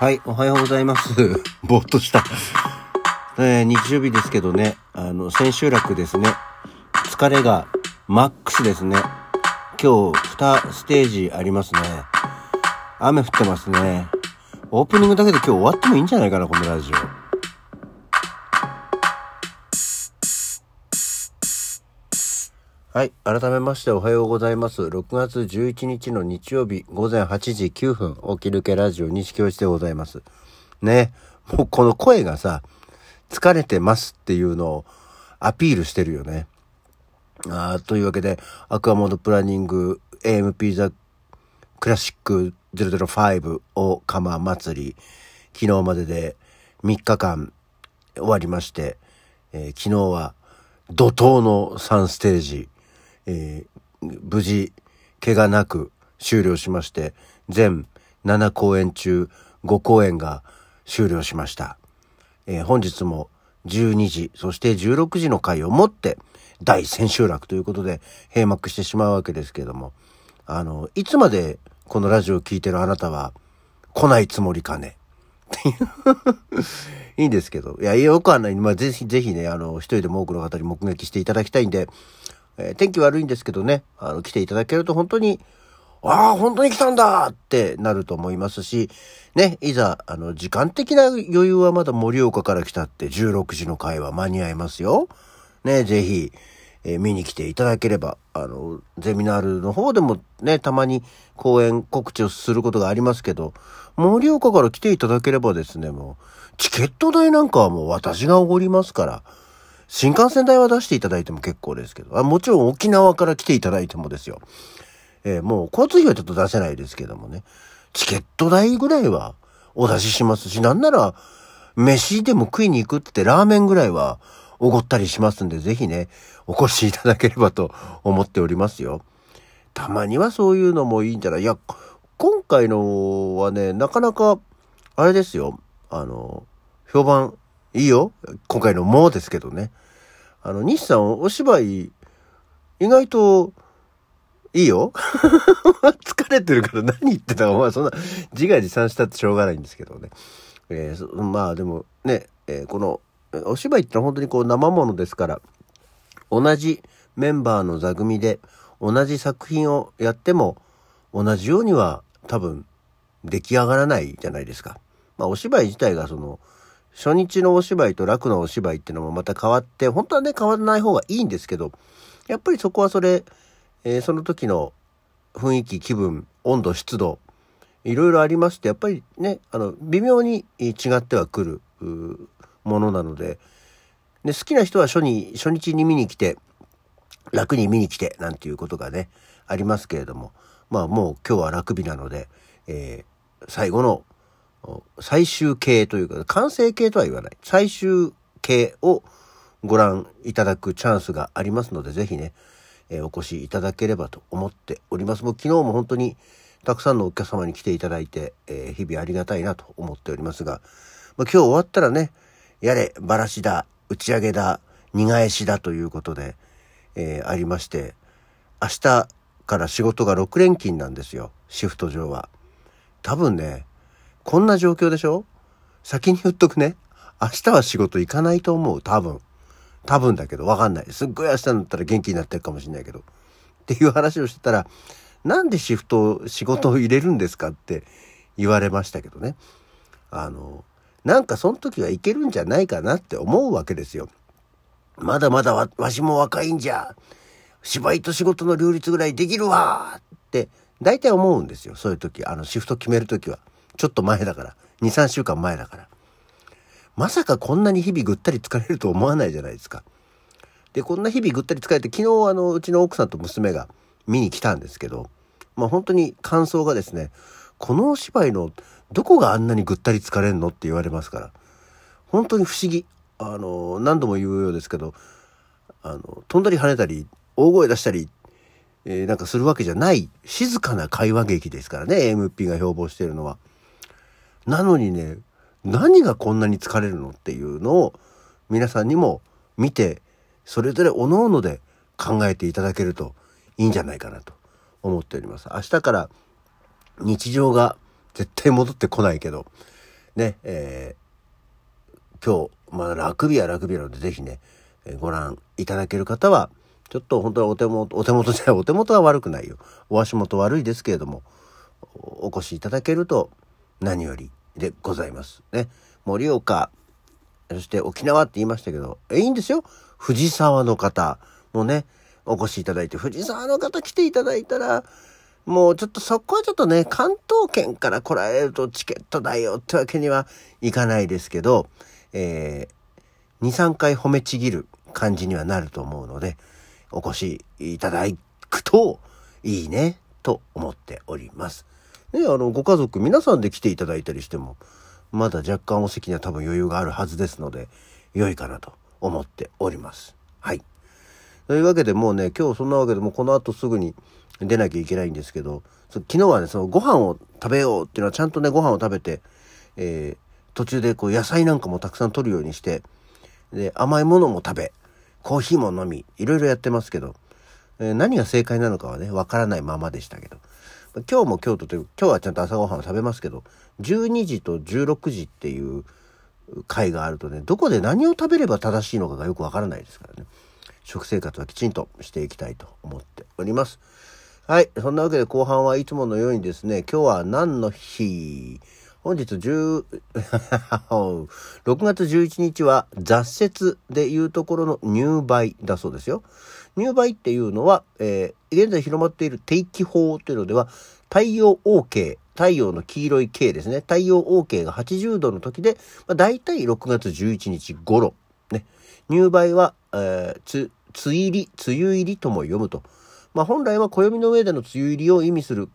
はい、おはようございます。ぼーっとした。えー、日曜日ですけどね、あの、千秋楽ですね。疲れがマックスですね。今日、2ステージありますね。雨降ってますね。オープニングだけで今日終わってもいいんじゃないかな、このラジオ。はい。改めましておはようございます。6月11日の日曜日午前8時9分、起きるけラジオ西教室でございます。ね。もうこの声がさ、疲れてますっていうのをアピールしてるよね。あというわけで、アクアモードプランニング AMP ザクラシック005を釜祭り、昨日までで3日間終わりまして、えー、昨日は怒涛の3ステージ、えー、無事、怪我なく終了しまして、全7公演中5公演が終了しました。えー、本日も12時、そして16時の回をもって大千秋楽ということで閉幕してしまうわけですけれども、あの、いつまでこのラジオを聴いてるあなたは来ないつもりかね？っていいんですけど。いや、よくはない。まあ、ぜひ、ぜひね、あの、一人でも多くの方に目撃していただきたいんで、えー、天気悪いんですけどね、あの、来ていただけると本当に、ああ、本当に来たんだってなると思いますし、ね、いざ、あの、時間的な余裕はまだ盛岡から来たって16時の回は間に合いますよ。ね、ぜひ、えー、見に来ていただければ、あの、ゼミナールの方でもね、たまに講演告知をすることがありますけど、盛岡から来ていただければですね、もう、チケット代なんかはもう私がおごりますから、新幹線代は出していただいても結構ですけど、あもちろん沖縄から来ていただいてもですよ。えー、もう交通費はちょっと出せないですけどもね。チケット代ぐらいはお出ししますし、なんなら、飯でも食いに行くってラーメンぐらいはおごったりしますんで、ぜひね、お越しいただければと思っておりますよ。たまにはそういうのもいいんじゃない？いや、今回のはね、なかなか、あれですよ。あの、評判いいよ。今回のもですけどね。あの、西さん、お芝居、意外と、いいよ 疲れてるから何言ってたお前そんな自画自賛したってしょうがないんですけどね。えー、まあでもね、えー、このお芝居ってのは本当にこう生ものですから、同じメンバーの座組で同じ作品をやっても同じようには多分出来上がらないじゃないですか。まあお芝居自体がその初日のお芝居と楽のお芝居っていうのもまた変わって、本当はね、変わらない方がいいんですけど、やっぱりそこはそれ、えー、その時の雰囲気、気分、温度、湿度、いろいろありまして、やっぱりね、あの、微妙に違ってはくるものなので、で好きな人は初に、初日に見に来て、楽に見に来て、なんていうことがね、ありますけれども、まあもう今日は楽日なので、えー、最後の最終形というか、完成形とは言わない。最終形をご覧いただくチャンスがありますので、ぜひね、えー、お越しいただければと思っております。もう昨日も本当にたくさんのお客様に来ていただいて、えー、日々ありがたいなと思っておりますが、まあ、今日終わったらね、やれ、ばらしだ、打ち上げだ、煮返しだということで、えー、ありまして、明日から仕事が6連勤なんですよ、シフト上は。多分ね、こんな状況でしょ？先に言っとくね。明日は仕事行かないと思う。多分。多分だけど、わかんない。すっごい明日になったら元気になってるかもしれないけど。っていう話をしてたら、なんでシフト、仕事を入れるんですかって言われましたけどね。あの、なんかその時はいけるんじゃないかなって思うわけですよ。まだまだわわしも若いんじゃ。芝居と仕事の両立ぐらいできるわって、大体思うんですよ。そういう時、あの、シフト決める時は。ちょっと前だから。2、3週間前だから。まさかこんなに日々ぐったり疲れると思わないじゃないですか。で、こんな日々ぐったり疲れて、昨日あの、うちの奥さんと娘が見に来たんですけど、まあ本当に感想がですね、このお芝居のどこがあんなにぐったり疲れんのって言われますから、本当に不思議。あの、何度も言うようですけど、あの、飛んだり跳ねたり、大声出したり、えー、なんかするわけじゃない、静かな会話劇ですからね、AMP が標榜しているのは。なのにね、何がこんなに疲れるのっていうのを皆さんにも見て、それぞれ各々で考えていただけるといいんじゃないかなと思っております。明日から日常が絶対戻ってこないけど、ね、えー、今日、まあ、楽日は楽日なので、ぜひね、ご覧いただける方は、ちょっと本当はお手元、お手元じゃない、お手元は悪くないよ。お足元悪いですけれども、お越しいただけると何よりでございます。ね。盛岡、そして沖縄って言いましたけど、え、いいんですよ。藤沢の方もね、お越しいただいて、藤沢の方来ていただいたら、もうちょっとそこはちょっとね、関東圏から来られるとチケットだよってわけにはいかないですけど、えー、2、3回褒めちぎる感じにはなると思うので、お越しいただくといいね、と思っております。ね、あの、ご家族皆さんで来ていただいたりしても、まだ若干お席には多分余裕があるはずですので、良いかなと思っております。はい。というわけでもうね、今日そんなわけでもこの後すぐに出なきゃいけないんですけど、昨日はね、そのご飯を食べようっていうのはちゃんとね、ご飯を食べて、えー、途中でこう野菜なんかもたくさん取るようにして、で、甘いものも食べ、コーヒーも飲み、いろいろやってますけど、えー、何が正解なのかはね、わからないままでしたけど、今日も京都という、今日はちゃんと朝ごはんを食べますけど、12時と16時っていう回があるとね、どこで何を食べれば正しいのかがよくわからないですからね。食生活はきちんとしていきたいと思っております。はい。そんなわけで後半はいつものようにですね、今日は何の日？本日10 6 月11日は雑雪でいうところの入梅だそうですよ。入梅っていうのは、えー、現在広まっている定期法というのでは、太陽 OK、太陽の黄色い系ですね。太陽 OK が80度の時で、まあ、大体6月11日頃。ね。入梅は、えー、つ、梅入り、梅雨入りとも読むと。まあ、本来は暦の上での梅雨入りを意味する、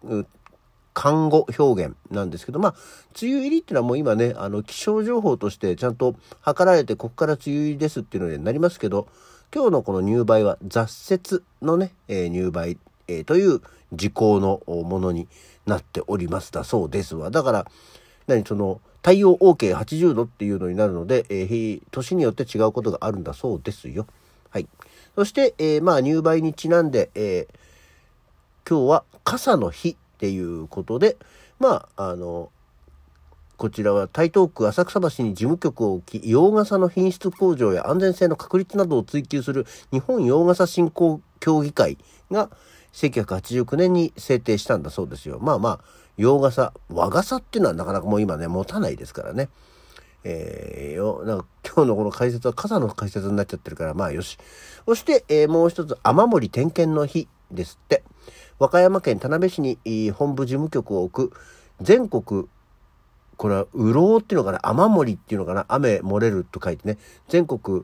看護表現なんですけど、まあ、梅雨入りっていうのはもう今ね、あの、気象情報としてちゃんと測られて、ここから梅雨入りですっていうのになりますけど、今日のこの入梅は雑雪のね、えー、入梅、えー、という時効のものになっておりますだそうですわ。だから、何その、太陽 OK80 度っていうのになるので、えー、年によって違うことがあるんだそうですよ。はい。そして、えー、まあ、入梅にちなんで、えー、今日は傘の日っていうことで、まあ、あの、こちらは台東区浅草橋に事務局を置き、洋傘の品質向上や安全性の確立などを追求する日本洋傘振興協議会が1989年に制定したんだそうですよ。まあまあ、洋傘、和傘っていうのはなかなかもう今ね、持たないですからね。えー、よ、なんか今日のこの解説は傘の解説になっちゃってるから、まあよし。そして、えー、もう一つ、雨漏り点検の日ですって。和歌山県田辺市に本部事務局を置く全国これは、うろうっていうのかな？雨漏りっていうのかな？雨漏れると書いてね、全国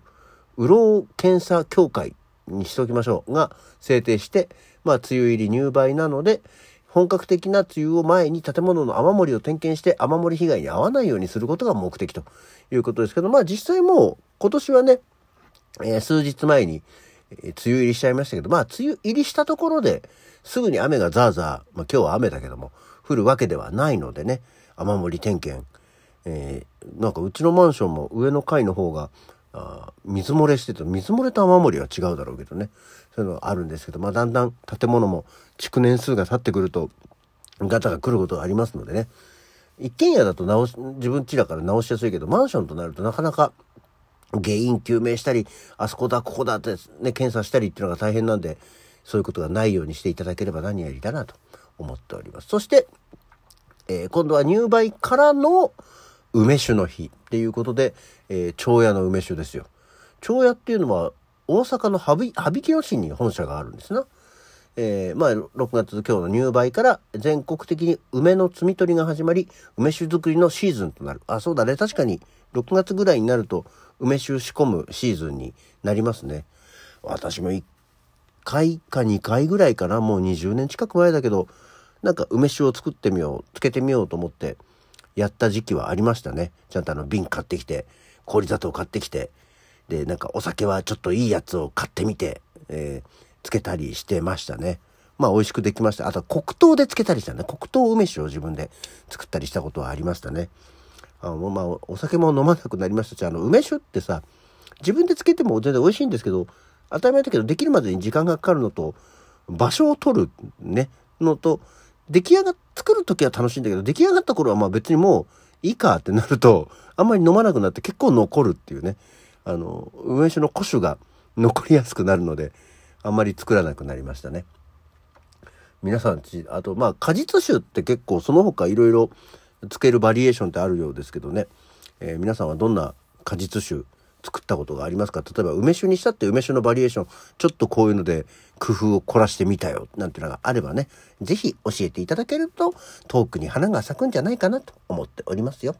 うろう検査協会にしておきましょう。が制定して、まあ、梅雨入り入梅なので、本格的な梅雨を前に建物の雨漏りを点検して雨漏り被害に遭わないようにすることが目的ということですけど、まあ実際もう今年はね、えー、数日前に、えー、梅雨入りしちゃいましたけど、まあ梅雨入りしたところですぐに雨がザーザー、まあ今日は雨だけども、降るわけではないのでね、雨漏り点検、えー、なんかうちのマンションも上の階の方が、あ水漏れしてて、水漏れと雨漏りは違うだろうけどね。そういうのがあるんですけど、まあだんだん建物も築年数が経ってくると、ガタが来ることがありますのでね。一軒家だと直し、自分家だから直しやすいけど、マンションとなるとなかなか原因究明したり、あそこだ、ここだってね、検査したりっていうのが大変なんで、そういうことがないようにしていただければ何よりだなと思っております。そして、えー、今度は入梅からの梅酒の日っていうことで、えー、長屋の梅酒ですよ。長屋っていうのは大阪の羽曳野市に本社があるんですな。えー、まあ、6月今日の入梅から全国的に梅の摘み取りが始まり、梅酒作りのシーズンとなる。あ、そうだね。確かに6月ぐらいになると梅酒仕込むシーズンになりますね。私も1回か2回ぐらいかな。もう20年近く前だけど、なんか梅酒を作ってみよう、つけてみようと思ってやった時期はありましたね。ちゃんとあの瓶買ってきて、氷砂糖買ってきて、で、なんかお酒はちょっといいやつを買ってみて、えー、つけたりしてましたね。まあ美味しくできました。あと黒糖でつけたりしたね。黒糖梅酒を自分で作ったりしたことはありましたね。あのまあお酒も飲まなくなりましたし、あの梅酒ってさ、自分でつけても全然美味しいんですけど、当たり前だけどできるまでに時間がかかるのと、場所を取るね、のと、出来上が、作る時は楽しいんだけど、出来上がった頃はまあ別にもういいかってなると、あんまり飲まなくなって結構残るっていうね。あの、梅酒の古酒が残りやすくなるので、あんまり作らなくなりましたね。皆さんち、あと、まあ、果実酒って結構その他いろいろつけるバリエーションってあるようですけどね。えー、皆さんはどんな果実酒作ったことがありますか？例えば梅酒にしたって梅酒のバリエーション、ちょっとこういうので工夫を凝らしてみたよ、なんていうのがあればね、是非教えていただけると、トークに花が咲くんじゃないかなと思っておりますよ。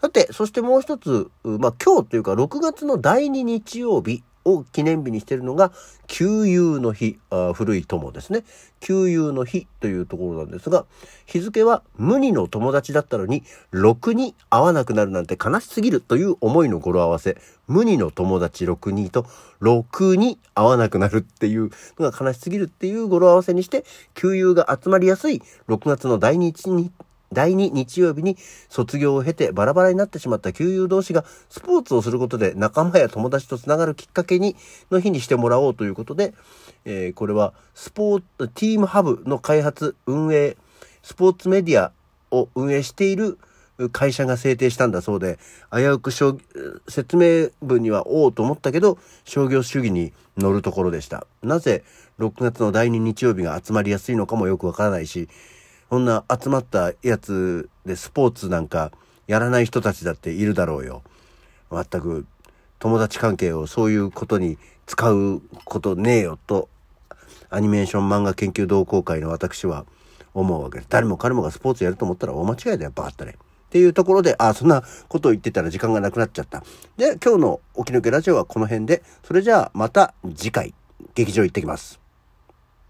さて、そしてもう一つ、まあ今日というか6月の第2日曜日、を記念日にしているのが、旧友の日あ、古い友ですね。旧友の日というところなんですが、日付は無二の友達だったのに、ろくに会わなくなるなんて悲しすぎるという思いの語呂合わせ。無二の友達6人と、ろくに会わなくなるっていうのが悲しすぎるっていう語呂合わせにして、旧友が集まりやすい6月の第2日に第2日曜日に卒業を経てバラバラになってしまった旧友同士がスポーツをすることで仲間や友達とつながるきっかけにの日にしてもらおうということで、えー、これはスポーツ、ティームハブの開発、運営、スポーツメディアを運営している会社が制定したんだそうで、危うく説明文にはおうと思ったけど、商業主義に乗るところでした。なぜ6月の第2日曜日が集まりやすいのかもよくわからないし、そんな集まったやつでスポーツなんかやらない人たちだっているだろうよ。全く友達関係をそういうことに使うことねえよと、アニメーション漫画研究同好会の私は思うわけです。誰も彼もがスポーツやると思ったら大間違いだよ、バカったね。っていうところで、あ、そんなことを言ってたら時間がなくなっちゃった。で、今日の起き抜けラジオはこの辺で、それじゃあまた次回、劇場行ってきます。